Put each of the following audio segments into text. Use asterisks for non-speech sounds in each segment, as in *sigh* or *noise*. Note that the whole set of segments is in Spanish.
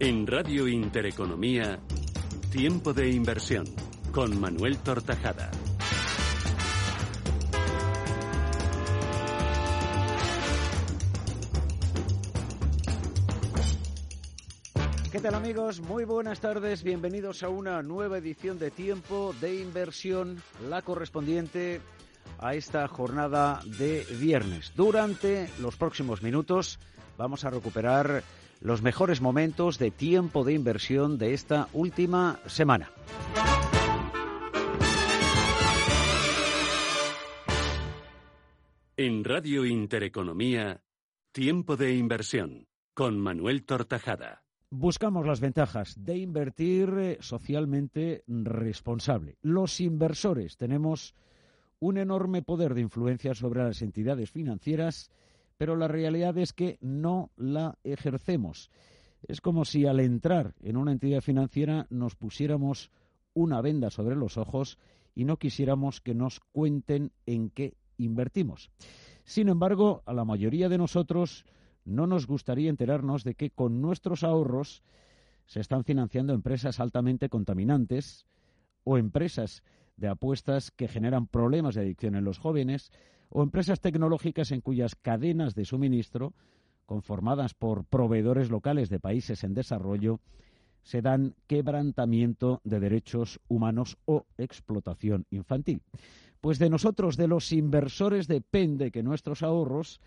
En Radio Intereconomía, Tiempo de Inversión, con Manuel Tortajada. ¿Qué tal amigos? Muy buenas tardes, bienvenidos a una nueva edición de Tiempo de Inversión, la correspondiente a esta jornada de viernes. Durante los próximos minutos vamos a recuperar los mejores momentos de tiempo de inversión de esta última semana. En Radio Intereconomía, Tiempo de Inversión, con Manuel Tortajada. Buscamos las ventajas de invertir eh, socialmente responsable. Los inversores tenemos un enorme poder de influencia sobre las entidades financieras, pero la realidad es que no la ejercemos. Es como si al entrar en una entidad financiera nos pusiéramos una venda sobre los ojos y no quisiéramos que nos cuenten en qué invertimos. Sin embargo, a la mayoría de nosotros no nos gustaría enterarnos de que con nuestros ahorros se están financiando empresas altamente contaminantes o empresas de apuestas que generan problemas de adicción en los jóvenes o empresas tecnológicas en cuyas cadenas de suministro, conformadas por proveedores locales de países en desarrollo, se dan quebrantamiento de derechos humanos o explotación infantil. Pues de nosotros, de los inversores, depende que nuestros ahorros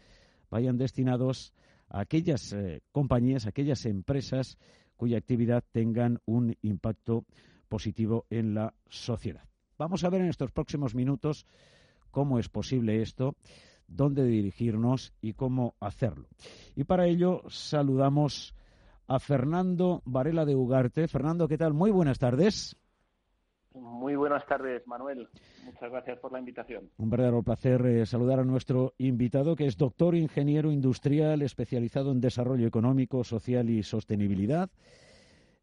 vayan destinados a aquellas eh, compañías, aquellas empresas cuya actividad tengan un impacto positivo en la sociedad. Vamos a ver en estos próximos minutos cómo es posible esto, dónde dirigirnos y cómo hacerlo. Y para ello saludamos a Fernando Varela de Ugarte. Fernando, ¿qué tal? Muy buenas tardes. Muy buenas tardes, Manuel. Muchas gracias por la invitación. Un verdadero placer eh, saludar a nuestro invitado, que es doctor ingeniero industrial especializado en desarrollo económico, social y sostenibilidad,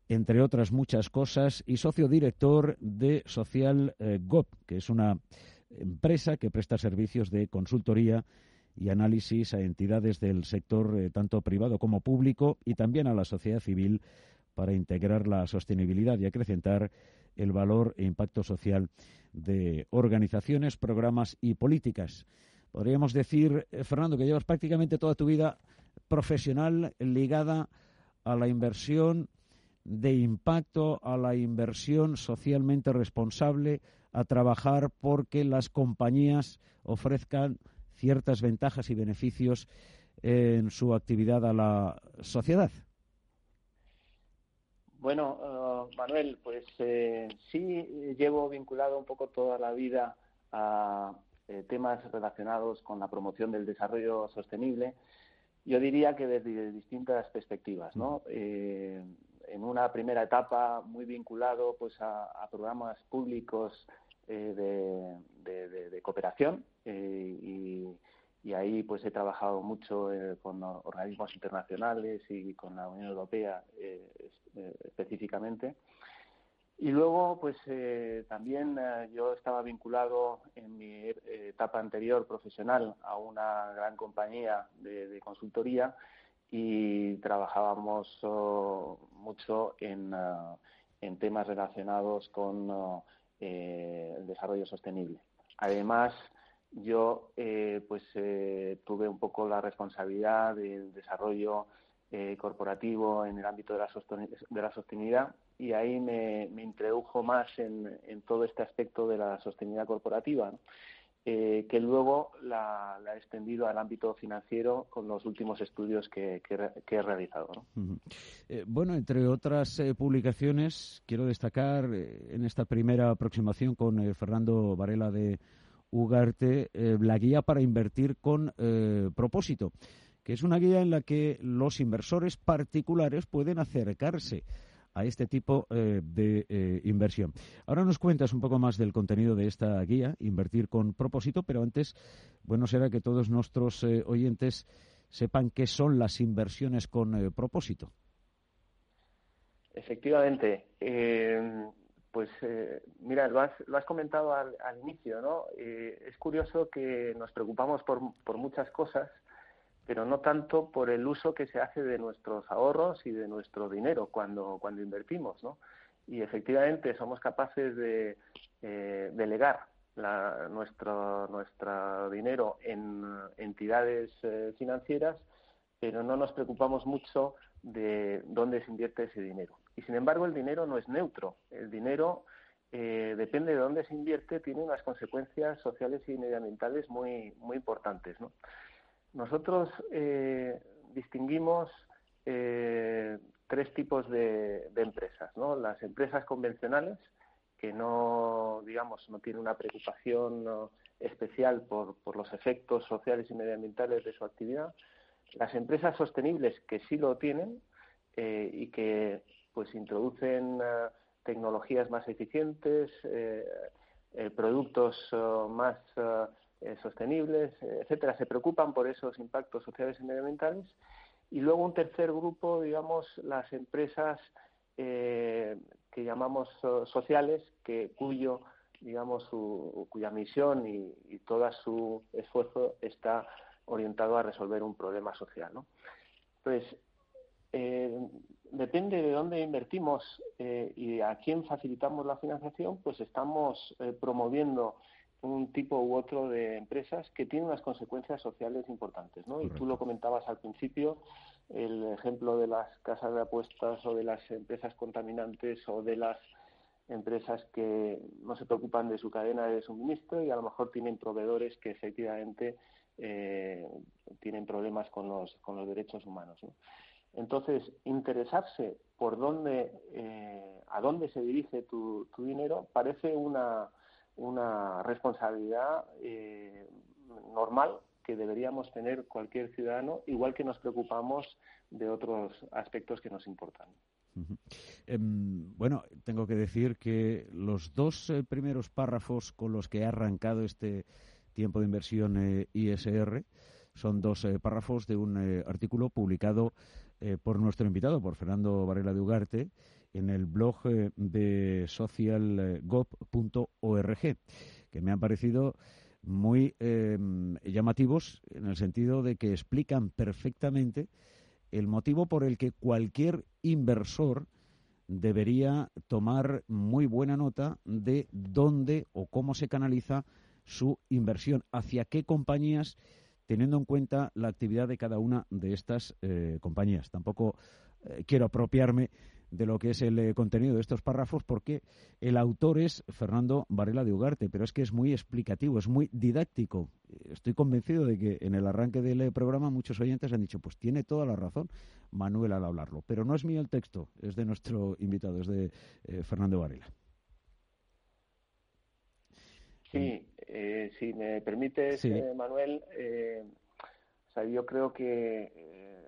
entre otras muchas cosas, y socio director de Social eh, GOP, que es una empresa que presta servicios de consultoría y análisis a entidades del sector eh, tanto privado como público y también a la sociedad civil para integrar la sostenibilidad y acrecentar el valor e impacto social de organizaciones, programas y políticas. Podríamos decir, eh, Fernando, que llevas prácticamente toda tu vida profesional ligada a la inversión de impacto, a la inversión socialmente responsable, a trabajar porque las compañías ofrezcan ciertas ventajas y beneficios en su actividad a la sociedad. Bueno, uh, Manuel, pues eh, sí llevo vinculado un poco toda la vida a eh, temas relacionados con la promoción del desarrollo sostenible. Yo diría que desde distintas perspectivas, ¿no? Eh, en una primera etapa muy vinculado pues a, programas públicos de, cooperación y, y ahí pues he trabajado mucho eh, con organismos internacionales y con la Unión Europea eh, eh, específicamente. Y luego, pues también yo estaba vinculado en mi etapa anterior profesional a una gran compañía de, consultoría y trabajábamos oh, mucho en, en, temas relacionados con oh, el desarrollo sostenible. Además, yo eh, pues eh, tuve un poco la responsabilidad del desarrollo eh, corporativo en el ámbito de la, de la sostenibilidad y ahí me, introdujo más en, todo este aspecto de la sostenibilidad corporativa, que luego la, la, extendido al ámbito financiero con los últimos estudios que, he realizado. bueno, entre otras publicaciones, quiero destacar en esta primera aproximación con Fernando Varela de Ugarte, eh, la guía para invertir con eh, propósito, que es una guía en la que los inversores particulares pueden acercarse a este tipo eh, de inversión. Ahora nos cuentas un poco más del contenido de esta guía, Invertir con propósito, pero antes, bueno, será que todos nuestros oyentes sepan qué son las inversiones con propósito. Efectivamente. Pues eh, mira, lo has, lo has comentado al, inicio, ¿no? Eh, es curioso que nos preocupamos por muchas cosas, pero no tanto por el uso que se hace de nuestros ahorros y de nuestro dinero cuando, cuando invertimos, ¿no? Y efectivamente somos capaces de eh, delegar nuestro, nuestro dinero en entidades eh, financieras, pero no nos preocupamos mucho de dónde se invierte ese dinero. Y sin embargo, el dinero no es neutro. El dinero, eh, depende de dónde se invierte, tiene unas consecuencias sociales y medioambientales muy, muy importantes. Nosotros eh, distinguimos tres tipos de, de empresas. ¿no? Las empresas convencionales, que no, digamos, no tiene una preocupación especial por, por, los efectos sociales y medioambientales de su actividad. Las empresas sostenibles que sí lo tienen eh, y que pues introducen uh, tecnologías más eficientes, eh, eh, productos uh, más uh, sostenibles, etcétera, se preocupan por esos impactos sociales y medioambientales. Y luego un tercer grupo, digamos, las empresas que llamamos sociales, que cuyo digamos su, cuya misión y, y todo su esfuerzo está orientado a resolver un problema social, ¿no? Eh, depende de dónde invertimos eh, y a quién facilitamos la financiación, pues estamos eh, promoviendo un tipo u otro de empresas que tienen unas consecuencias sociales importantes, ¿no? Y tú lo comentabas al principio, el ejemplo de las casas de apuestas o de las empresas contaminantes o de las empresas que no se preocupan de su cadena de suministro y a lo mejor tienen proveedores que efectivamente eh, tienen problemas con los, con los derechos humanos. Entonces, interesarse por dónde, eh, a dónde se dirige tu, tu dinero parece una, una responsabilidad eh, normal que deberíamos tener cualquier ciudadano, igual que nos preocupamos de otros aspectos que nos importan. Um, bueno, tengo que decir que los dos eh, primeros párrafos con los que ha arrancado este tiempo de inversión eh, ISR son dos párrafos de un artículo publicado por nuestro invitado, por Fernando Varela de Ugarte, en el blog eh, de socialgov.org, que me han parecido muy eh, llamativos en el sentido de que explican perfectamente el motivo por el que cualquier inversor debería tomar muy buena nota de dónde o cómo se canaliza su inversión, hacia qué compañías, teniendo en cuenta la actividad de cada una de estas eh, compañías. Tampoco quiero apropiarme de lo que es el eh, contenido de estos párrafos porque el autor es Fernando Varela de Ugarte, pero es que es muy explicativo, es muy didáctico. Estoy convencido de que en el arranque del eh, programa muchos oyentes han dicho, pues tiene toda la razón Manuel al hablarlo, pero no es mío el texto, es de nuestro invitado, es de eh, Fernando Varela. Sí, eh, si me permites, Sí. eh, Manuel, eh, o sea, yo creo que eh,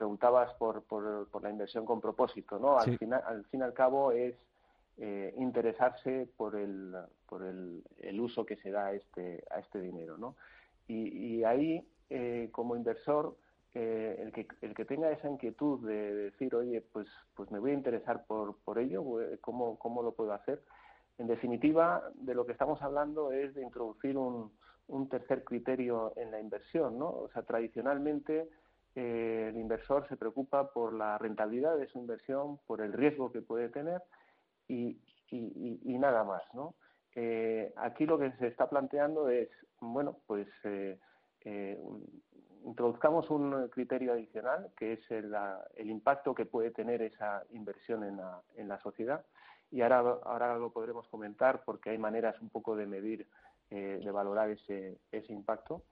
preguntabas por, por, por la inversión con propósito, ¿no? Al, Sí. final, al fin y al cabo es eh, interesarse por el, por el, el uso que se da a este, a este dinero, ¿no? Y, y ahí, eh, como inversor, eh, el, que, el que tenga esa inquietud de decir, oye, pues, pues me voy a interesar por, por ello, eh, ¿cómo, ¿cómo lo puedo hacer? En definitiva, de lo que estamos hablando es de introducir un, un tercer criterio en la inversión, ¿no? O sea, tradicionalmente eh, el inversor se preocupa por la rentabilidad de su inversión, por el riesgo que puede tener y, nada más. Eh, aquí lo que se está planteando es, bueno, pues eh, introduzcamos un criterio adicional que es el, impacto que puede tener esa inversión en la, en la sociedad y ahora, ahora lo podremos comentar porque hay maneras un poco de medir, de valorar ese impacto.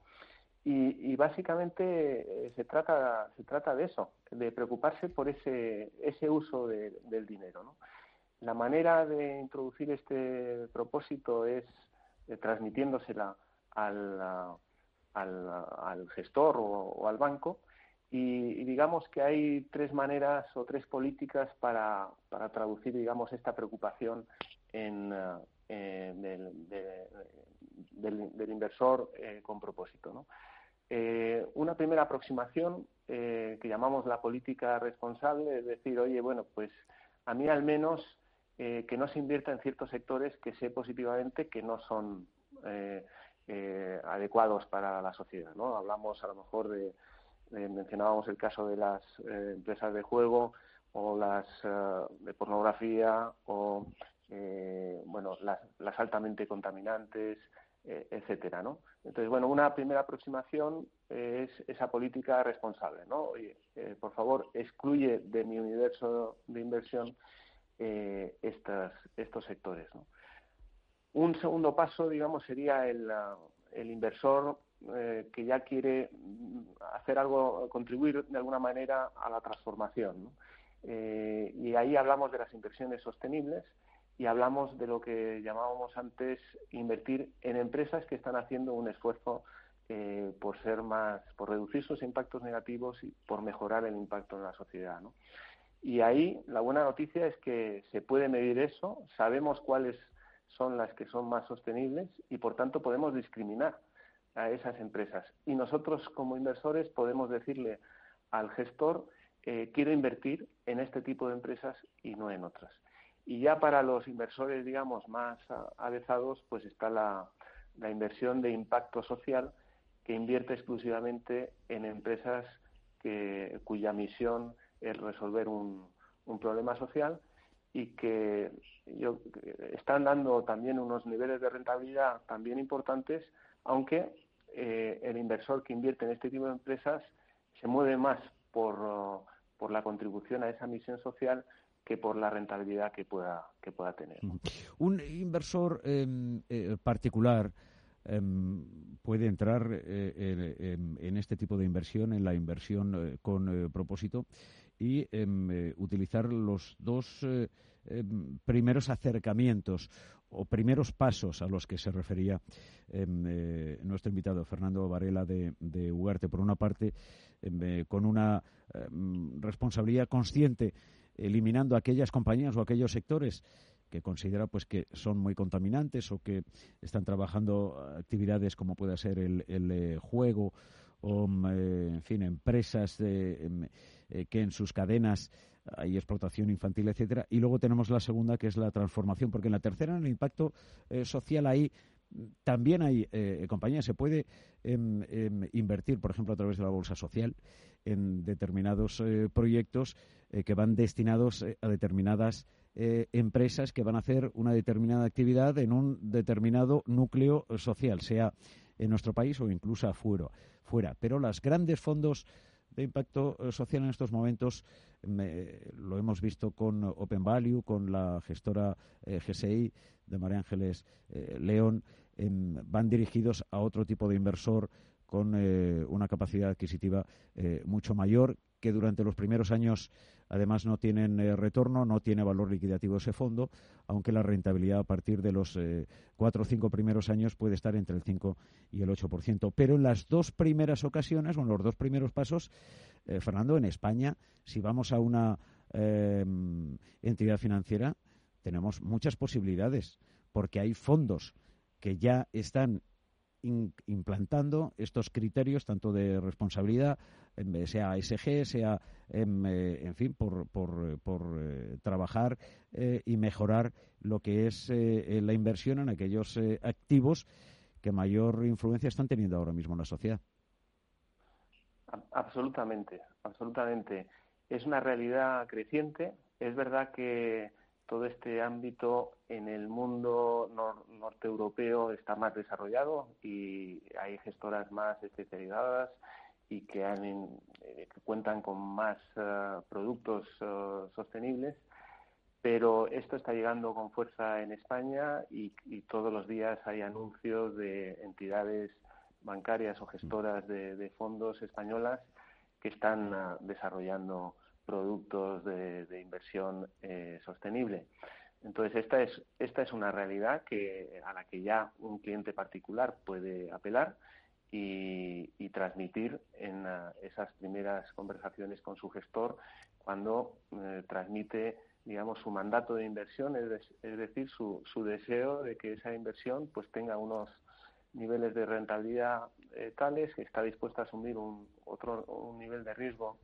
Y, y básicamente eh, se, trata, se trata de eso, de preocuparse por ese, ese uso de, del dinero. ¿no? La manera de introducir este propósito es eh, transmitiéndosela al, al, gestor o, al banco y, y, digamos que hay tres maneras o tres políticas para, para traducir digamos esta preocupación en, eh, del, de, del, del, inversor eh, con propósito. ¿no? Eh, una primera aproximación que llamamos la política responsable, es decir, oye, bueno, pues a mí al menos que no se invierta en ciertos sectores que sé positivamente que no son adecuados para la sociedad. ¿no? Hablamos a lo mejor de mencionábamos el caso de las empresas de juego o las de pornografía o bueno las, las altamente contaminantes eh, etcétera, ¿no? Entonces, bueno, una primera aproximación es esa política responsable, ¿no? Oye, eh, por favor, excluye de mi universo de inversión eh, estos sectores, ¿no? Un segundo paso, digamos, sería el, el inversor que ya quiere hacer algo, contribuir de alguna manera a la transformación, ¿no? y ahí hablamos de las inversiones sostenibles, y hablamos de lo que llamábamos antes invertir en empresas que están haciendo un esfuerzo eh, por ser más, por reducir sus impactos negativos y por mejorar el impacto en la sociedad. ¿no? Y ahí la buena noticia es que se puede medir eso, sabemos cuáles son las que son más sostenibles y por tanto podemos discriminar a esas empresas. Y nosotros como inversores podemos decirle al gestor eh, quiero invertir en este tipo de empresas y no en otras. Y ya para los inversores, digamos, más avezados, pues está la, inversión de impacto social que invierte exclusivamente en empresas que, cuya misión es resolver un, problema social y que están dando también unos niveles de rentabilidad también importantes, aunque eh, el inversor que invierte en este tipo de empresas se mueve más por, por la contribución a esa misión social que por la rentabilidad que pueda, que pueda tener. Un inversor em, eh, particular em, puede entrar eh, en, este tipo de inversión, en la inversión eh, con propósito, y em, utilizar los dos primeros acercamientos o primeros pasos a los que se refería nuestro invitado Fernando Varela de, de Ugarte. Por una parte, con una responsabilidad consciente eliminando aquellas compañías o aquellos sectores que considera pues que son muy contaminantes o que están trabajando actividades como puede ser el, eh, juego o mm, eh, en fin empresas em, eh, que en sus cadenas hay explotación infantil etcétera. Y luego tenemos la segunda que es la transformación porque en la tercera en el impacto social ahí también hay compañías, se puede em, em, invertir, por ejemplo, a través de la bolsa social en determinados proyectos eh, que van destinados eh, a determinadas eh, empresas que van a hacer una determinada actividad en un determinado núcleo social, sea en nuestro país o incluso afuera. fuera. Pero los grandes fondos de impacto social en estos momentos lo hemos visto con Open Value, con la gestora GSI de María Ángeles León, em, van dirigidos a otro tipo de inversor con una capacidad adquisitiva mucho mayor que durante los primeros años Además, no tienen eh, retorno, no tiene valor liquidativo ese fondo, aunque la rentabilidad a partir de los eh, cuatro o cinco primeros años puede estar entre el 5 y el 8%. Pero en las dos primeras ocasiones, o en los dos primeros pasos, eh, Fernando, en España, si vamos a una em, entidad financiera, tenemos muchas posibilidades, porque hay fondos que ya están implantando estos criterios tanto de responsabilidad, em, sea SG, sea, em, eh, en fin, por, por, por eh, trabajar eh, y mejorar lo que es la inversión en aquellos activos que mayor influencia están teniendo ahora mismo en la sociedad. Absolutamente, absolutamente. Es una realidad creciente. Es verdad que todo este ámbito en el mundo norte europeo está más desarrollado y hay gestoras más especializadas y que, eh, cuentan con más eh, productos eh, sostenibles, pero esto está llegando con fuerza en España y, todos los días hay anuncios de entidades bancarias o gestoras de, fondos españolas que están desarrollando productos de, inversión eh, sostenible. Entonces, esta es, esta es una realidad que, a la que ya un cliente particular puede apelar y, transmitir en ah, esas primeras conversaciones con su gestor cuando eh, transmite digamos su mandato de inversión es, decir su, su, deseo de que esa inversión pues tenga unos niveles de rentabilidad eh, tales que está dispuesta a asumir un otro un nivel de riesgo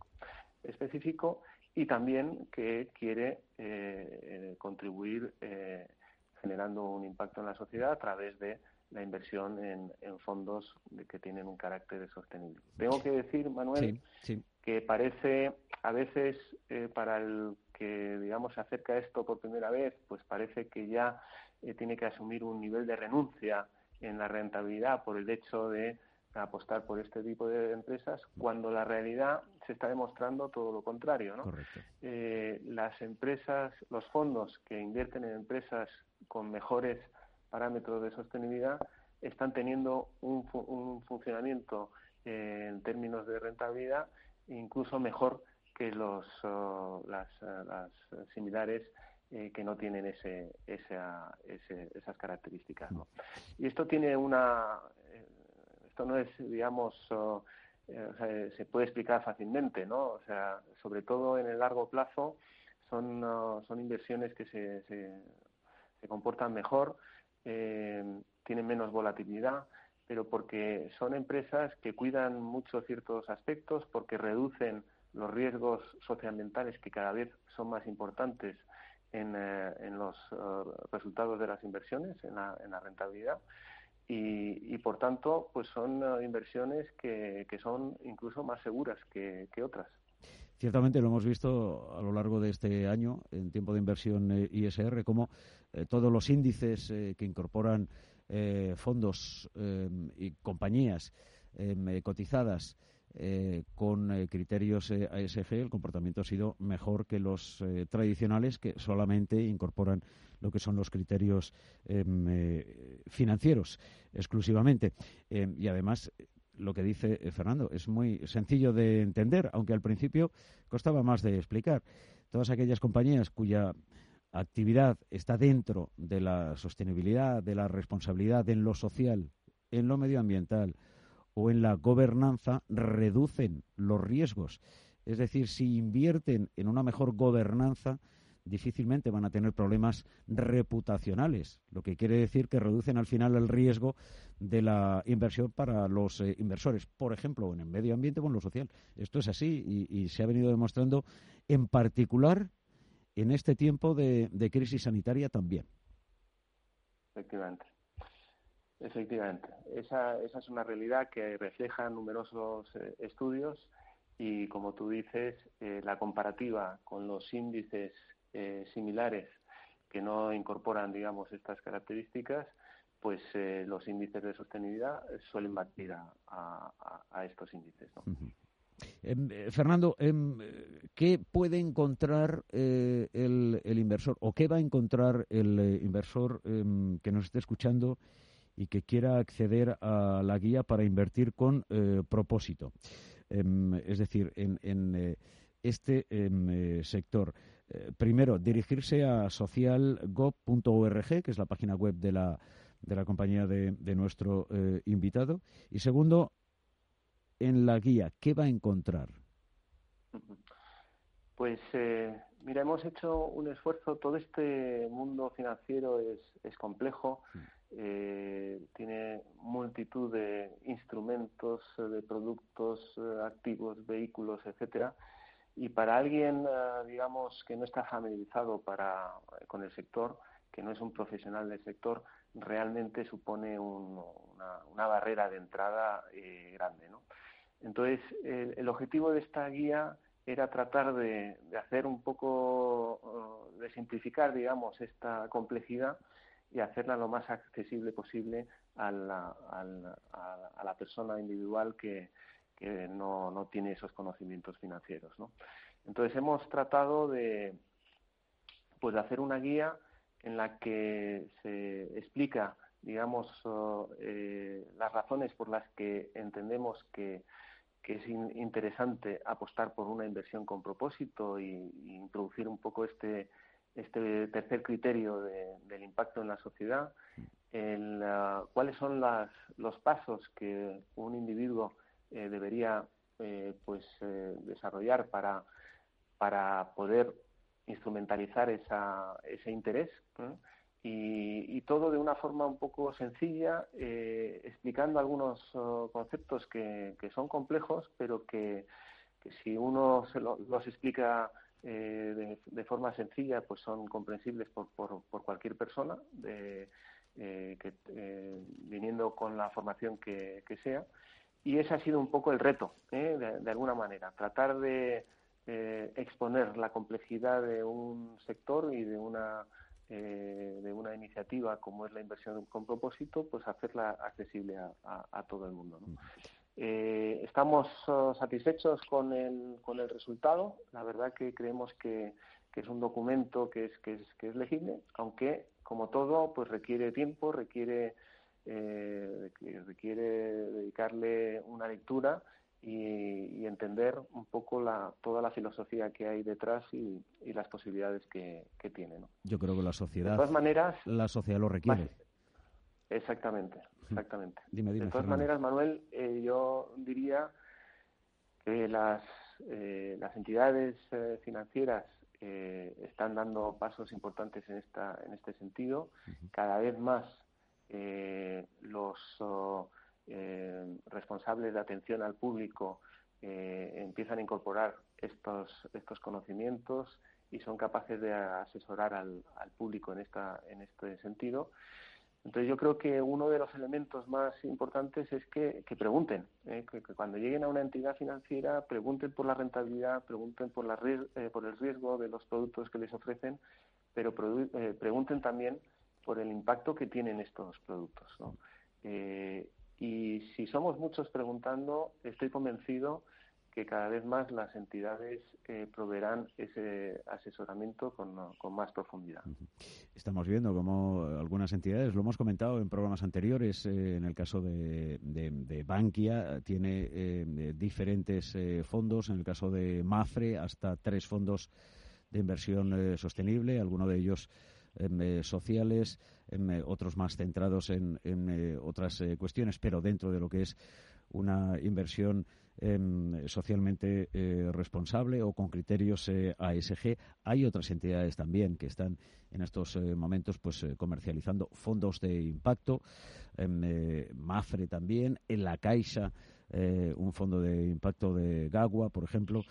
específico y también que quiere eh, contribuir eh, generando un impacto en la sociedad a través de la inversión en, fondos que tienen un carácter sostenible. Tengo que decir, Manuel, que parece a veces eh, para el que digamos se acerca a esto por primera vez, pues parece que ya tiene que asumir un nivel de renuncia en la rentabilidad por el hecho de apostar por este tipo de empresas, cuando la realidad se está demostrando todo lo contrario. ¿no? Eh, las empresas, los fondos que invierten en empresas con mejores parámetros de sostenibilidad están teniendo un, funcionamiento eh, en términos de rentabilidad incluso mejor que los, las, las, similares eh, que no tienen ese, esas características. ¿no? Y esto tiene una. Esto no es, digamos, eh, se puede explicar fácilmente, ¿no? O sea, sobre todo en el largo plazo son, son inversiones que se, se, comportan mejor, tienen menos volatilidad, pero porque son empresas que cuidan mucho ciertos aspectos, porque reducen los riesgos socioambientales que cada vez son más importantes en, eh, los eh, resultados de las inversiones, en la, rentabilidad. Y, por tanto, pues son eh, inversiones que, son incluso más seguras que, otras. Ciertamente lo hemos visto a lo largo de este año, en tiempo de inversión ISR, como todos los índices que incorporan fondos y compañías cotizadas eh, con eh, criterios eh, ASG el comportamiento ha sido mejor que los tradicionales que solamente incorporan lo que son los criterios em, financieros exclusivamente. Em, y además, lo que dice Fernando es muy sencillo de entender, aunque al principio costaba más de explicar. Todas aquellas compañías cuya actividad está dentro de la sostenibilidad, de la responsabilidad en lo social, en lo medioambiental, o en la gobernanza reducen los riesgos. Es decir, si invierten en una mejor gobernanza, difícilmente van a tener problemas reputacionales, lo que quiere decir que reducen al final el riesgo de la inversión para los eh, inversores, por ejemplo, en el medio ambiente o en lo social. Esto es así y, se ha venido demostrando en particular en este tiempo de crisis sanitaria también. Efectivamente. Efectivamente, esa, esa es una realidad que refleja numerosos eh, estudios y, como tú dices, eh, la comparativa con los índices eh, similares que no incorporan, digamos, estas características, pues los índices de sostenibilidad suelen batir a, estos índices. Em, Fernando, em, ¿qué puede encontrar el, el, inversor o qué va a encontrar el inversor em, que nos esté escuchando y que quiera acceder a la guía para invertir con eh, propósito. Es decir, en, eh, este em, eh, primero, dirigirse a socialgov.org, que es la página web de la, de la compañía de, de nuestro invitado. Y segundo, en la guía, ¿qué va a encontrar? Pues mira, hemos hecho un esfuerzo, todo este mundo financiero es, es complejo. Eh, tiene multitud de instrumentos, eh, de productos, eh, activos, vehículos, etcétera. Y para alguien, digamos, que no está familiarizado con el sector, que no es un profesional del sector, realmente supone una, barrera de entrada grande. ¿no? Entonces, el, objetivo de esta guía era tratar de, hacer un poco, de simplificar, digamos, esta complejidad y hacerla lo más accesible posible a la, persona individual que, que no, no, tiene esos conocimientos financieros. ¿no? Entonces hemos tratado de, pues, de hacer una guía en la que se explica, digamos, eh, las razones por las que entendemos que, que es interesante apostar por una inversión con propósito y, introducir un poco este este tercer criterio del impacto en la sociedad, el, cuáles son las, los pasos que un individuo eh, debería eh, pues eh, desarrollar para, para poder instrumentalizar ese interés y, todo de una forma un poco sencilla, explicando algunos oh, conceptos que, que, son complejos, pero que, que si uno se los explica eh, de, forma sencilla, pues son comprensibles por, por, cualquier persona. que, viniendo con la formación que, sea. Y ese ha sido un poco el reto, de, alguna manera, tratar de exponer la complejidad de un sector y de una de una iniciativa como es la inversión con propósito, pues hacerla accesible a, todo el mundo. Eh, estamos oh, satisfechos con el, con el resultado. La verdad que creemos que, es un documento que es, que es, que es legible, aunque, como todo, pues requiere tiempo, requiere, eh, requiere dedicarle una lectura y, entender un poco la, toda la filosofía que hay detrás y, las posibilidades que, tiene. Yo creo que la sociedad, de todas maneras, la sociedad lo requiere. Exactamente, exactamente. *laughs* de todas maneras, Manuel, eh, yo diría que las, eh, las entidades eh, financieras están dando pasos importantes en, esta, en este sentido. Cada vez más los responsables de atención al público empiezan a incorporar estos, estos conocimientos y son capaces de asesorar al, al público en, esta, en este sentido. Entonces yo creo que uno de los elementos más importantes es que, pregunten, ¿eh? que, cuando lleguen a una entidad financiera pregunten por la rentabilidad, pregunten por, la, eh, por el riesgo de los productos que les ofrecen, pero eh, pregunten también por el impacto que tienen estos productos. y si somos muchos preguntando, estoy convencido que cada vez más las entidades eh, proveerán ese asesoramiento con, más profundidad. Estamos viendo cómo algunas entidades, lo hemos comentado en programas anteriores, eh, en el caso de, de, Bankia, tiene eh, diferentes fondos, en el caso de Mafre, hasta tres fondos de inversión sostenible, algunos de ellos sociales, otros más centrados en, en otras cuestiones, pero dentro de lo que es una inversión Em, socialmente eh, responsable o con criterios eh, ASG. Hay otras entidades también que están en estos eh, momentos pues comercializando fondos de impacto. Em, Mafre también, en la Caixa un fondo de impacto de Gagua, por ejemplo.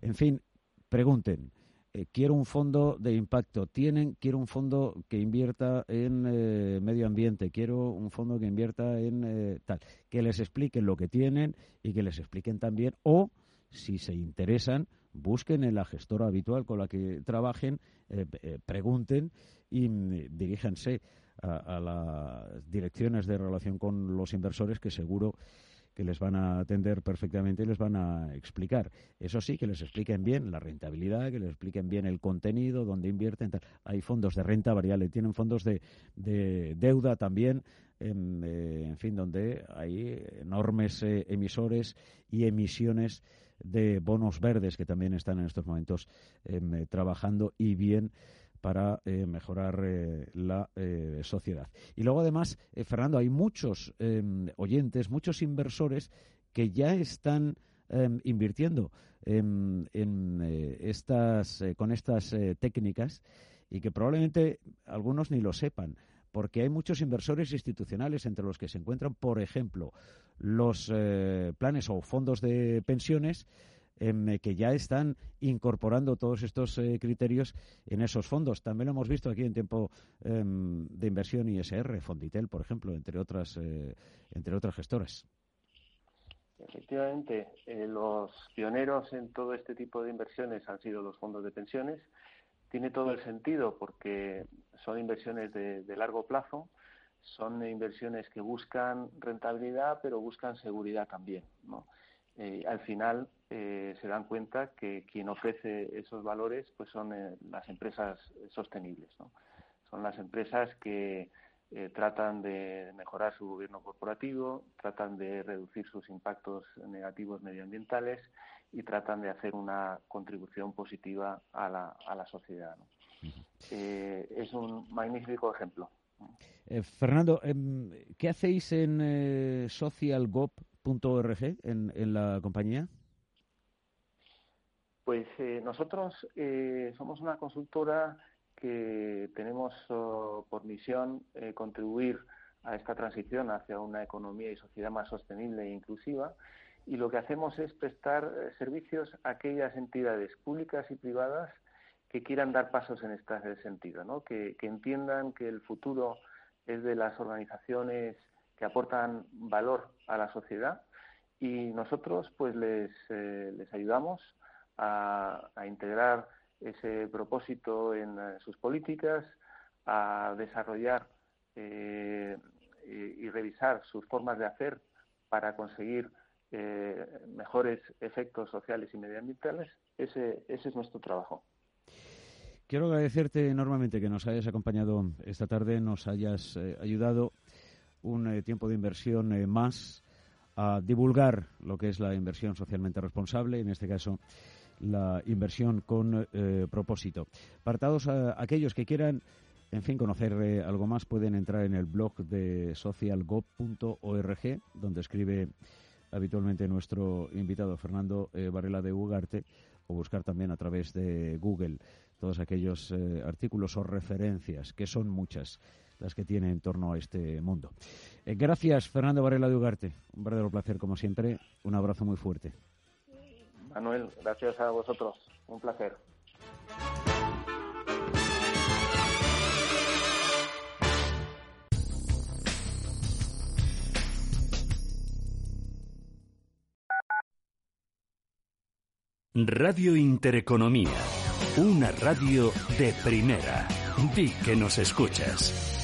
En fin, pregunten. Eh, quiero un fondo de impacto, tienen, quiero un fondo que invierta en eh, medio ambiente, quiero un fondo que invierta en eh, tal, que les expliquen lo que tienen y que les expliquen también, o si se interesan, busquen en la gestora habitual con la que trabajen, pregunten y mm, diríjanse a, a las direcciones de relación con los inversores que seguro que les van a atender perfectamente y les van a explicar. Eso sí, que les expliquen bien la rentabilidad, que les expliquen bien el contenido, dónde invierten. Hay fondos de renta variable, tienen fondos de, deuda también, en, eh, en, fin, donde hay enormes eh, emisores y emisiones de bonos verdes que también están en estos momentos em, eh, trabajando y bien para eh, mejorar eh, la eh, sociedad. Y luego, además, Fernando, hay muchos em, oyentes, muchos inversores que ya están em, invirtiendo en, estas, con estas técnicas y que probablemente algunos ni lo sepan porque hay muchos inversores institucionales entre los que se encuentran, por ejemplo, los planes o fondos de pensiones Em, que ya están incorporando todos estos eh, criterios en esos fondos. También lo hemos visto aquí en tiempo em, de inversión ISR, Fonditel, por ejemplo, entre otras, eh, entre otras gestoras. Efectivamente, eh, los pioneros en todo este tipo de inversiones han sido los fondos de pensiones. Tiene todo el sentido porque son inversiones de, de largo plazo, son inversiones que buscan rentabilidad, pero buscan seguridad también. ¿no? eh, al final eh, se dan cuenta que quien ofrece esos valores pues son eh, las empresas sostenibles. ¿no? Son las empresas que eh, tratan de mejorar su gobierno corporativo, tratan de reducir sus impactos negativos medioambientales y tratan de hacer una contribución positiva a la, a la sociedad. ¿no? es un magnífico ejemplo. Fernando, em, ¿qué hacéis en SocialGop .org en, en la compañía? Pues eh, nosotros eh, somos una consultora que tenemos oh, por misión eh, contribuir a esta transición hacia una economía y sociedad más sostenible e inclusiva y lo que hacemos es prestar servicios a aquellas entidades públicas y privadas que quieran dar pasos en este sentido, ¿no? que, entiendan que el futuro es de las organizaciones que aportan valor a la sociedad y nosotros pues les, les ayudamos a, integrar ese propósito en sus políticas, a desarrollar y, revisar sus formas de hacer para conseguir eh, mejores efectos sociales y medioambientales, ese, ese es nuestro trabajo. Quiero agradecerte enormemente que nos hayas acompañado esta tarde, nos hayas eh, ayudado un eh, tiempo de inversión más a divulgar lo que es la inversión socialmente responsable, en este caso la inversión con propósito. Apartados a aquellos que quieran en fin, conocer eh, algo más pueden entrar en el blog de socialgov.org, donde escribe habitualmente nuestro invitado Fernando eh, Varela de Ugarte, o buscar también a través de Google todos aquellos eh, artículos o referencias, que son muchas las que tiene en torno a este mundo. gracias, Fernando Varela de Ugarte. Un verdadero placer, como siempre. Un abrazo muy fuerte. Manuel, gracias a vosotros. Un placer. Radio Intereconomía, una radio de primera. Di que nos escuchas.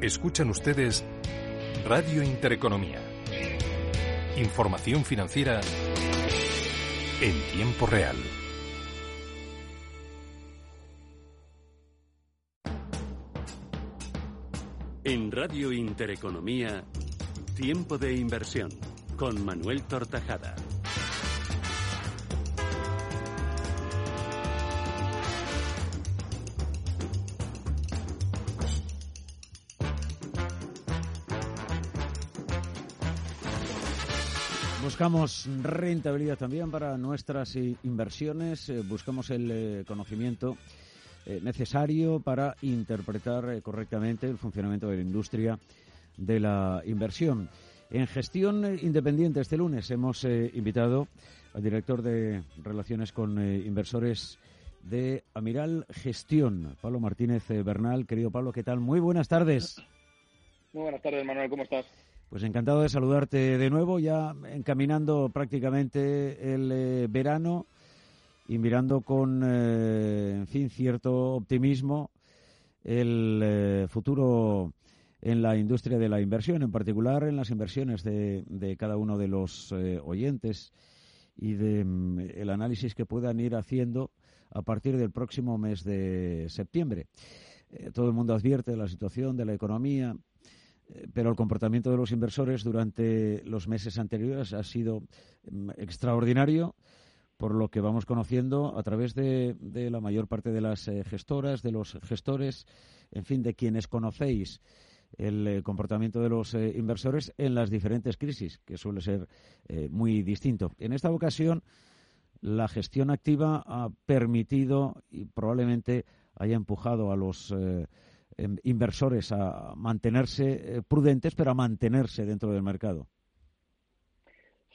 Escuchan ustedes Radio Intereconomía. Información financiera en tiempo real. En Radio Intereconomía, Tiempo de Inversión, con Manuel Tortajada. Buscamos rentabilidad también para nuestras inversiones, eh, buscamos el eh, conocimiento eh, necesario para interpretar correctamente el funcionamiento de la industria de la inversión. En gestión independiente este lunes hemos invitado al director de Relaciones con Inversores de Amiral Gestión, Pablo Martínez Bernal. Querido Pablo, ¿qué tal? Muy buenas tardes. Muy buenas tardes, Manuel, ¿cómo estás? Pues encantado de saludarte de nuevo, ya encaminando prácticamente el eh, verano y mirando con, eh, en fin, cierto optimismo el eh, futuro en la industria de la inversión, en particular en las inversiones de, cada uno de los oyentes. y de mm, el análisis que puedan ir haciendo a partir del próximo mes de septiembre. Todo el mundo advierte de la situación de la economía, pero el comportamiento de los inversores durante los meses anteriores ha sido mm, extraordinario por lo que vamos conociendo a través de, la mayor parte de las eh, gestoras, de los gestores, en fin, de quienes conocéis el comportamiento de los inversores en las diferentes crisis, que suele ser muy distinto. En esta ocasión, la gestión activa ha permitido y probablemente haya empujado a los eh, inversores a mantenerse eh, prudentes, pero a mantenerse dentro del mercado.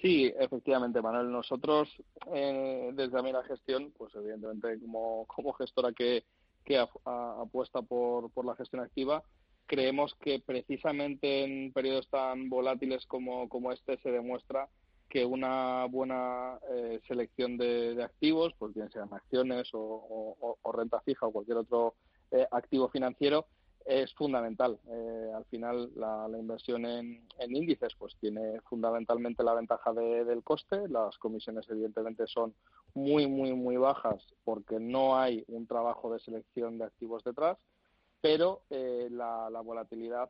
Sí, efectivamente, Manuel. Nosotros, eh, desde la Gestión, pues evidentemente como, como gestora que, que apuesta por, por la gestión activa, creemos que precisamente en periodos tan volátiles como, como este se demuestra que una buena eh, selección de, activos, pues bien sean acciones o, renta fija o cualquier otro eh, activo financiero, es fundamental. Eh, al final, la, inversión en, índices pues tiene fundamentalmente la ventaja del coste. Las comisiones, evidentemente, son muy, muy, muy bajas porque no hay un trabajo de selección de activos detrás pero la, volatilidad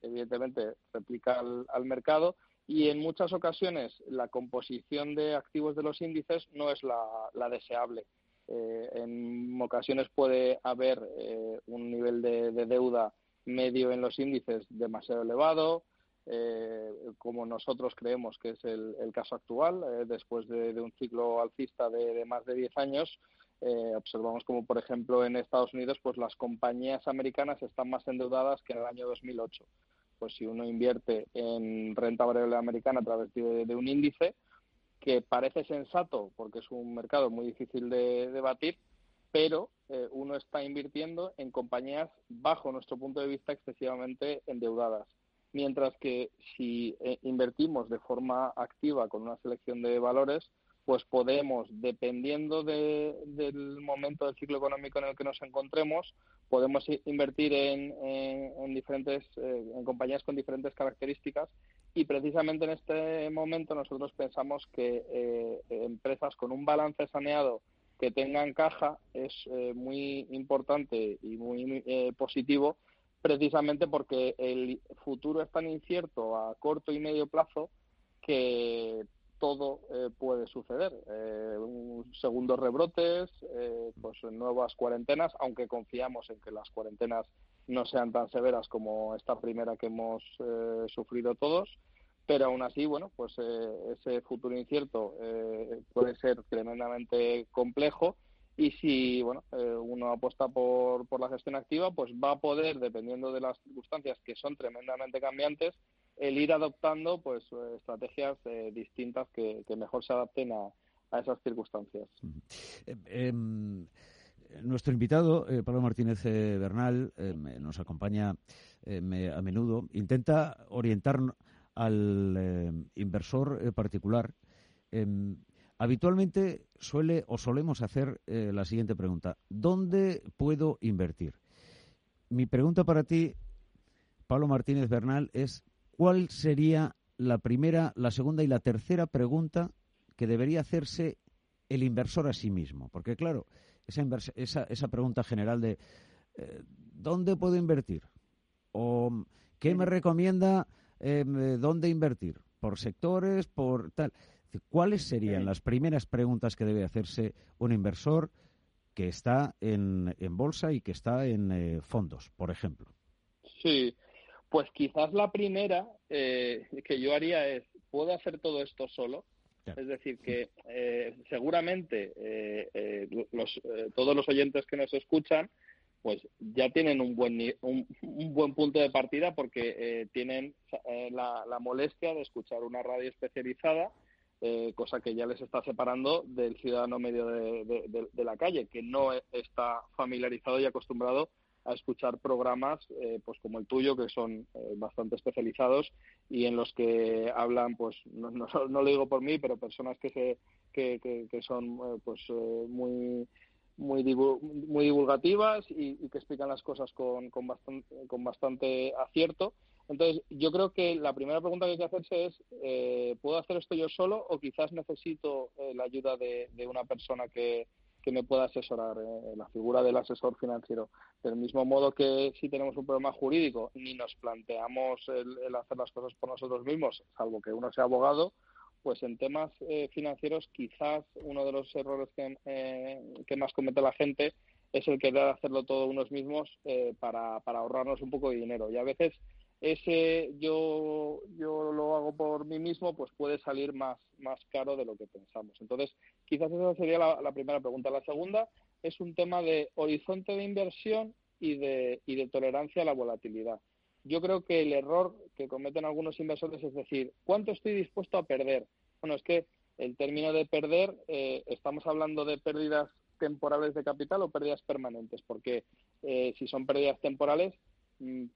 evidentemente replica al, mercado y en muchas ocasiones la composición de activos de los índices no es la, deseable. Eh, en ocasiones puede haber eh, un nivel de, deuda medio en los índices demasiado elevado, eh, como nosotros creemos que es el, caso actual, después de, un ciclo alcista de, de más de 10 años. observamos como, por ejemplo, en Estados Unidos, pues las compañías americanas están más endeudadas que en el año 2008 pues si uno invierte en renta variable americana a través de, un índice, que parece sensato porque es un mercado muy difícil de, debatir, pero eh, uno está invirtiendo en compañías, bajo nuestro punto de vista, excesivamente endeudadas. Mientras que si eh, invertimos de forma activa con una selección de valores, pues podemos, dependiendo del momento del ciclo económico en el que nos encontremos, podemos invertir en, diferentes eh, en compañías con diferentes características y precisamente en este momento nosotros pensamos que eh, empresas con un balance saneado que tengan caja es eh, muy importante y muy positivo precisamente porque el futuro es tan incierto a corto y medio plazo que todo eh, puede suceder. Eh, segundos rebrotes, eh, pues nuevas cuarentenas, aunque confiamos en que las cuarentenas no sean tan severas como esta primera que hemos eh, sufrido todos. Pero aún así, bueno, pues ese futuro incierto puede ser tremendamente complejo y si bueno uno apuesta por, por la gestión activa, pues va a poder, dependiendo de las circunstancias que son tremendamente cambiantes, el ir adoptando pues eh, estrategias eh, distintas que, mejor se adapten a, esas circunstancias. Eh, nuestro invitado, Pablo Martínez Bernal, nos acompaña a menudo, intenta orientar al inversor particular. Em, habitualmente suele o solemos hacer la siguiente pregunta. ¿Dónde puedo invertir? Mi pregunta para ti, Pablo Martínez Bernal, es ¿cuál sería la primera, la segunda y la tercera pregunta que debería hacerse el inversor a sí mismo? Porque, claro, esa, esa, pregunta general de eh, ¿dónde puedo invertir? ¿O qué me recomienda em, dónde invertir? ¿Por sectores? ¿Por tal? ¿Cuáles serían las primeras preguntas que debe hacerse un inversor que está en, en bolsa y que está en eh, fondos, por ejemplo? Sí, pues quizás la primera eh, que yo haría es, ¿puedo hacer todo esto solo? Es decir, que eh, seguramente eh, los, todos los oyentes que nos escuchan pues ya tienen un buen un, buen punto de partida porque tienen la, molestia de escuchar una radio especializada cosa que ya les está separando del ciudadano medio de, la calle que no está familiarizado y acostumbrado a escuchar programas eh, pues como el tuyo que son eh, bastante especializados y en los que hablan pues no, no, *laughs* lo digo por mí pero personas que se que, que, son eh, pues muy muy muy divulgativas y, que explican las cosas con, con bastante con bastante acierto. Entonces, yo creo que la primera pregunta que hay que hacerse es, eh, ¿puedo hacer esto yo solo o quizás necesito eh, la ayuda de, una persona que, me pueda asesorar, eh, la figura del asesor financiero? Del mismo modo que si tenemos un problema jurídico ni nos planteamos el, hacer las cosas por nosotros mismos, salvo que uno sea abogado, pues en temas financieros quizás uno de los errores que, que más comete la gente es el querer hacerlo todo unos mismos para, para ahorrarnos un poco de dinero. Y a veces ese yo, yo lo hago por mí mismo, pues puede salir más, más caro de lo que pensamos. Entonces, quizás esa sería la, primera pregunta. La segunda es un tema de horizonte de inversión y de, y de tolerancia a la volatilidad. Yo creo que el error que cometen algunos inversores es decir, ¿cuánto estoy dispuesto a perder? Bueno, es que el término de perder, eh, estamos hablando de pérdidas temporales de capital o pérdidas permanentes, porque eh, si son pérdidas temporales,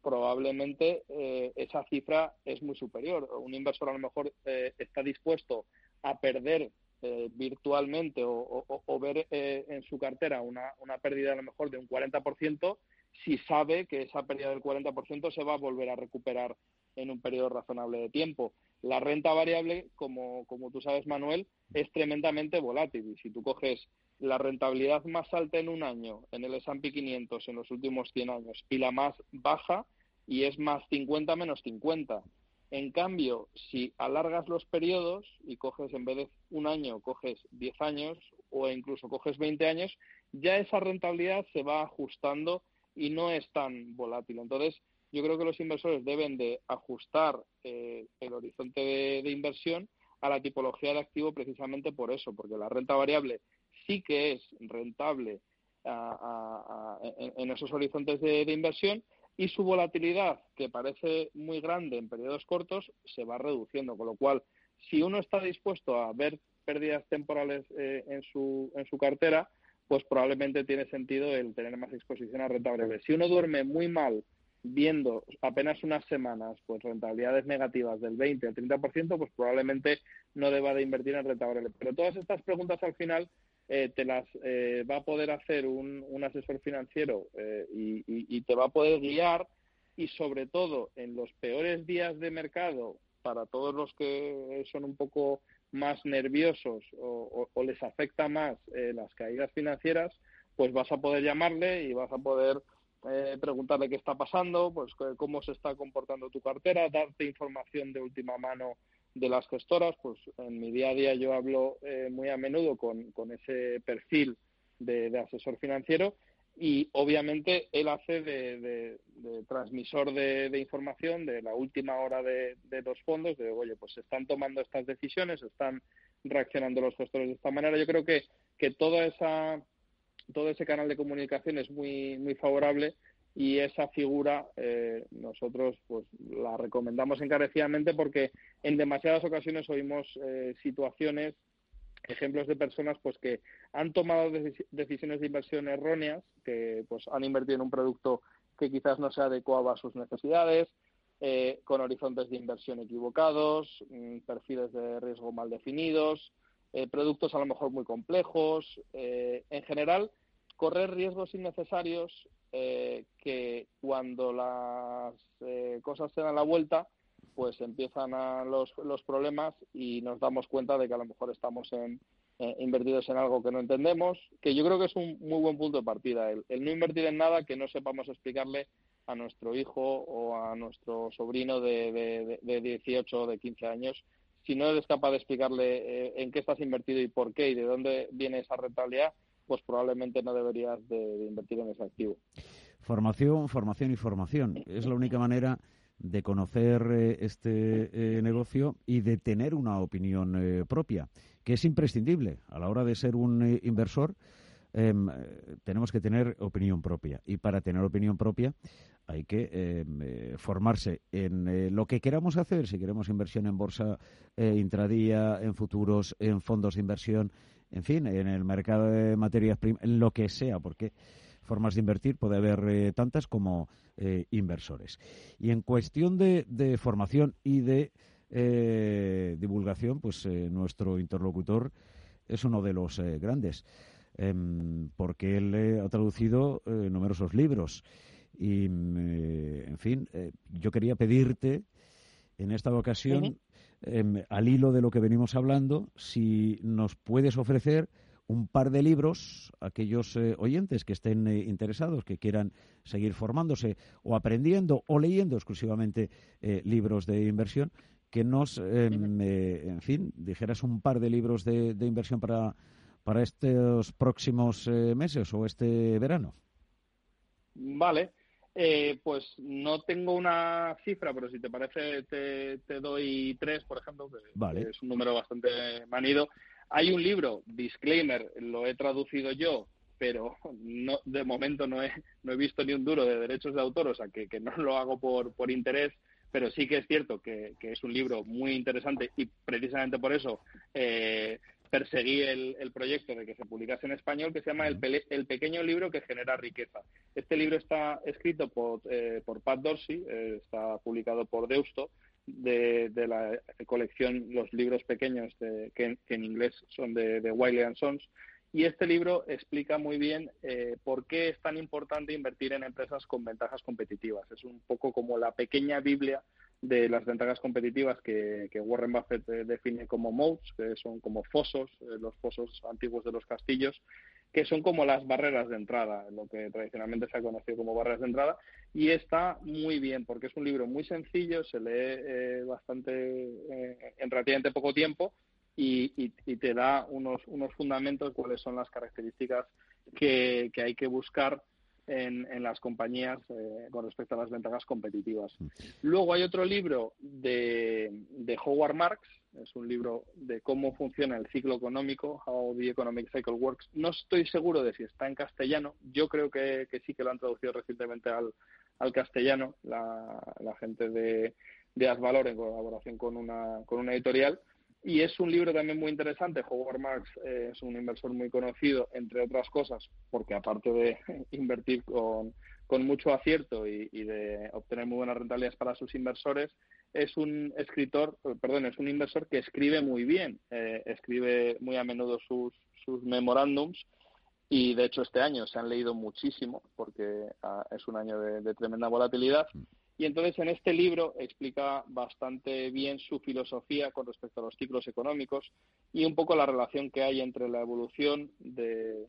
probablemente eh, esa cifra es muy superior. Un inversor a lo mejor eh, está dispuesto a perder eh, virtualmente o, ver en su cartera una, una, pérdida a lo mejor de un 40% si sabe que esa pérdida del 40% se va a volver a recuperar en un periodo razonable de tiempo. La renta variable, como, como tú sabes, Manuel, es tremendamente volátil. Y si tú coges la rentabilidad más alta en un año en el S&P 500 en los últimos 100 años y la más baja y es más 50 menos 50. En cambio, si alargas los periodos y coges en vez de un año, coges 10 años o incluso coges 20 años, ya esa rentabilidad se va ajustando y no es tan volátil. Entonces, yo creo que los inversores deben de ajustar eh, el horizonte de inversión a la tipología de activo precisamente por eso, porque la renta variable sí que es rentable en, esos horizontes de, inversión y su volatilidad, que parece muy grande en periodos cortos, se va reduciendo. Con lo cual, si uno está dispuesto a ver pérdidas temporales eh, en, su, en su cartera, pues probablemente tiene sentido el tener más exposición a renta variable. Si uno duerme muy mal viendo apenas unas semanas pues rentabilidades negativas del 20 al 30%, pues probablemente no deba de invertir en renta variable. Pero todas estas preguntas al final eh, te las eh, va a poder hacer un, asesor financiero eh, y, te va a poder guiar y sobre todo en los peores días de mercado para todos los que son un poco más nerviosos o, les afecta más las caídas financieras, pues vas a poder llamarle y vas a poder preguntarle qué está pasando, pues cómo se está comportando tu cartera, darte información de última mano de las gestoras, pues en mi día a día yo hablo eh, muy a menudo con, ese perfil de, asesor financiero y obviamente él hace de, transmisor de, información de la última hora de, los fondos, de oye, pues se están tomando estas decisiones, están reaccionando los gestores de esta manera. Yo creo que, que toda esa, todo ese canal de comunicación es muy, muy favorable y esa figura eh, nosotros pues la recomendamos encarecidamente porque en demasiadas ocasiones oímos eh, situaciones ejemplos de personas pues que han tomado decisiones de inversión erróneas que pues han invertido en un producto que quizás no se adecuaba a sus necesidades eh, con horizontes de inversión equivocados mm, perfiles de riesgo mal definidos productos a lo mejor muy complejos en general correr riesgos innecesarios eh, que cuando las eh, cosas se dan la vuelta, pues empiezan a los, los problemas y nos damos cuenta de que a lo mejor estamos en, eh, invertidos en algo que no entendemos, que yo creo que es un muy buen punto de partida, el, no invertir en nada que no sepamos explicarle a nuestro hijo o a nuestro sobrino de, de, de 18 o de 15 años. Si no eres capaz de explicarle en qué estás invertido y por qué y de dónde viene esa rentabilidad, pues probablemente no deberías de, invertir en ese activo. Formación, formación y formación. Es la única manera de conocer eh, este eh, negocio y de tener una opinión eh, propia, que es imprescindible a la hora de ser un inversor. Em, tenemos que tener opinión propia y para tener opinión propia hay que em, formarse en lo que queramos hacer, si queremos inversión en bolsa intradía, en futuros, en fondos de inversión, en fin, en el mercado de materias primas, en lo que sea, porque formas de invertir puede haber eh, tantas como eh, inversores. Y en cuestión de, formación y de eh, divulgación, pues nuestro interlocutor es uno de los grandes, em, porque él ha traducido numerosos libros Y, en fin, yo quería pedirte en esta ocasión, em, al hilo de lo que venimos hablando, si nos puedes ofrecer un par de libros, aquellos eh, oyentes que estén eh, interesados, que quieran seguir formándose o aprendiendo o leyendo exclusivamente eh, libros de inversión, que nos, em, en fin, dijeras un par de libros de, de inversión para, para estos próximos meses o este verano. Vale, eh, pues no tengo una cifra, pero si te parece te, te doy tres, por ejemplo, que, es un número bastante manido. Hay un libro, disclaimer, lo he traducido yo, pero *laughs* no, de momento no he, no he visto ni un duro de derechos de autor, o sea que, que no lo hago por, por interés, pero sí que es cierto que, que, es un libro muy interesante y precisamente por eso eh, perseguí el, el, proyecto de que se publicase en español, que se llama el, el, pequeño libro que genera riqueza. Este libro está escrito por, eh, por Pat Dorsey, eh, está publicado por Deusto, de, de, la colección Los libros pequeños, de, que, en inglés son de, de Wiley Sons. Y este libro explica muy bien eh, por qué es tan importante invertir en empresas con ventajas competitivas. Es un poco como la pequeña Biblia de las ventajas competitivas que, Warren Buffett eh, define como moats, que son como fosos, eh, los fosos antiguos de los castillos, que son como las barreras de entrada, lo que tradicionalmente se ha conocido como barreras de entrada, y está muy bien porque es un libro muy sencillo, se lee eh, bastante en relativamente poco tiempo y, te da unos, unos fundamentos, cuáles son las características que hay que buscar en, las compañías eh, con respecto a las ventajas competitivas. Mm. Luego hay otro libro de, de Howard Marks, es un libro de cómo funciona el ciclo económico, How the Economic Cycle Works. No estoy seguro de si está en castellano, yo creo que, sí que lo han traducido recientemente al, al castellano, la, la gente de, de Asvalor en colaboración con una, con una editorial y es un libro también muy interesante. Howard Marks eh, es un inversor muy conocido, entre otras cosas, porque aparte de *laughs* invertir con, con mucho acierto y, de obtener muy buenas rentabilidades para sus inversores, es un escritor, eh, perdón, es un inversor que escribe muy bien, eh, escribe muy a menudo sus, sus memorándums y de hecho este año se han leído muchísimo porque ah, es un año de tremenda volatilidad y entonces en este libro explica bastante bien su filosofía con respecto a los ciclos económicos y un poco la relación que hay entre la evolución del,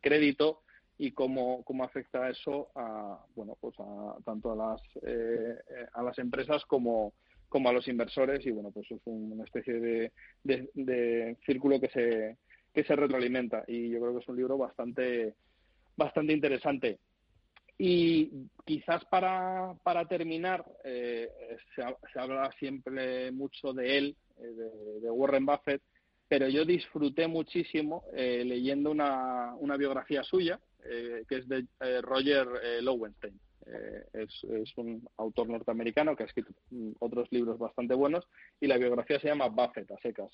crédito y cómo, cómo afecta eso a, bueno, pues a, tanto a las, eh, a las empresas como, como a los inversores y bueno, pues es una especie de, de, círculo que se, que se retroalimenta y yo creo que es un libro bastante, bastante interesante. Y quizás para, para terminar, eh, se, habla siempre mucho de él, eh, de, Warren Buffett, pero yo disfruté muchísimo eh, leyendo una, una, biografía suya, que es de Roger Lowenstein. Es, es, un autor norteamericano que ha escrito otros libros bastante buenos y la biografía se llama Buffett a secas.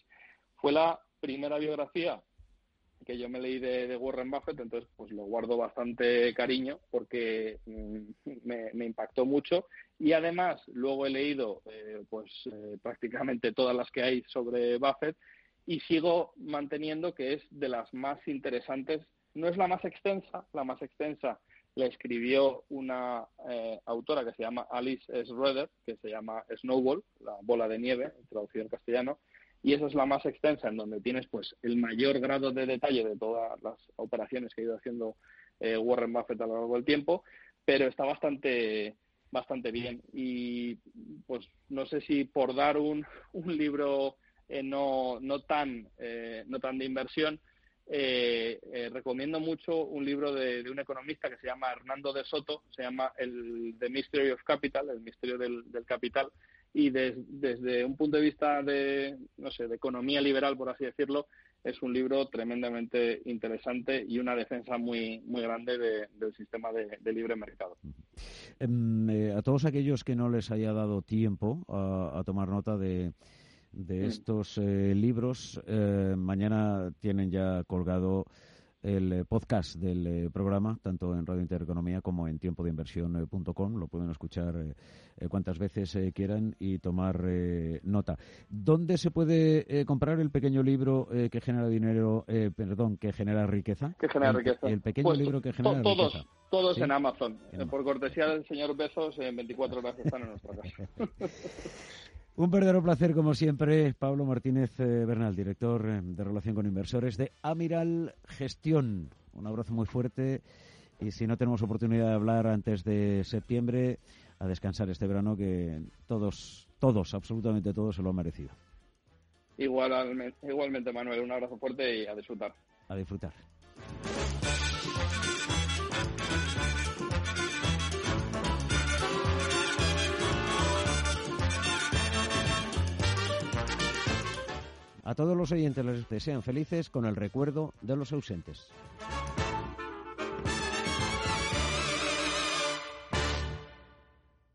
Fue la primera biografía que yo me leí de, Warren Buffett, entonces pues lo guardo bastante cariño porque mm, me, impactó mucho y además luego he leído eh, pues eh, prácticamente todas las que hay sobre Buffett y sigo manteniendo que es de las más interesantes. No es la más extensa, la más extensa la escribió una eh, autora que se llama Alice Schroeder, que se llama Snowball, la bola de nieve, traducido en castellano, y esa es la más extensa en donde tienes pues el mayor grado de detalle de todas las operaciones que ha ido haciendo eh, Warren Buffett a lo largo del tiempo, pero está bastante bastante bien. Y pues no sé si por dar un, *laughs* un libro eh, no, no tan eh, no tan de inversión recomiendo mucho un libro de, un economista que se llama Hernando de Soto se llama el The Mystery of Capital el misterio del capital y desde un punto de vista de, no sé, de economía liberal, por así decirlo, es un libro tremendamente interesante y una defensa muy, muy grande del sistema de, libre mercado. Em, eh, a todos aquellos que no les haya dado tiempo a, tomar nota de, de mm. estos eh, libros, eh, mañana tienen ya colgado el eh, podcast del eh, programa, tanto en Radio Intereconomía como en tiempo de inversión.com. Lo pueden escuchar eh, cuantas veces quieran y tomar nota. ¿Dónde se puede comprar el pequeño libro que genera dinero, perdón, que genera riqueza? Que genera riqueza. El pequeño pues, libro que genera todos, riqueza. Todos en Amazon. Por cortesía del señor Bezos, en 24 horas están en nuestra casa. *laughs* Un verdadero placer, como siempre, Pablo Martínez eh, Bernal, director eh, de Relación con Inversores de Amiral Gestión. Un abrazo muy fuerte y si no tenemos oportunidad de hablar antes de septiembre, a descansar este verano que todos, todos, absolutamente todos se lo han merecido. igualmente, Manuel, un abrazo fuerte y a disfrutar. A disfrutar. A todos los oyentes les desean felices con el recuerdo de los ausentes.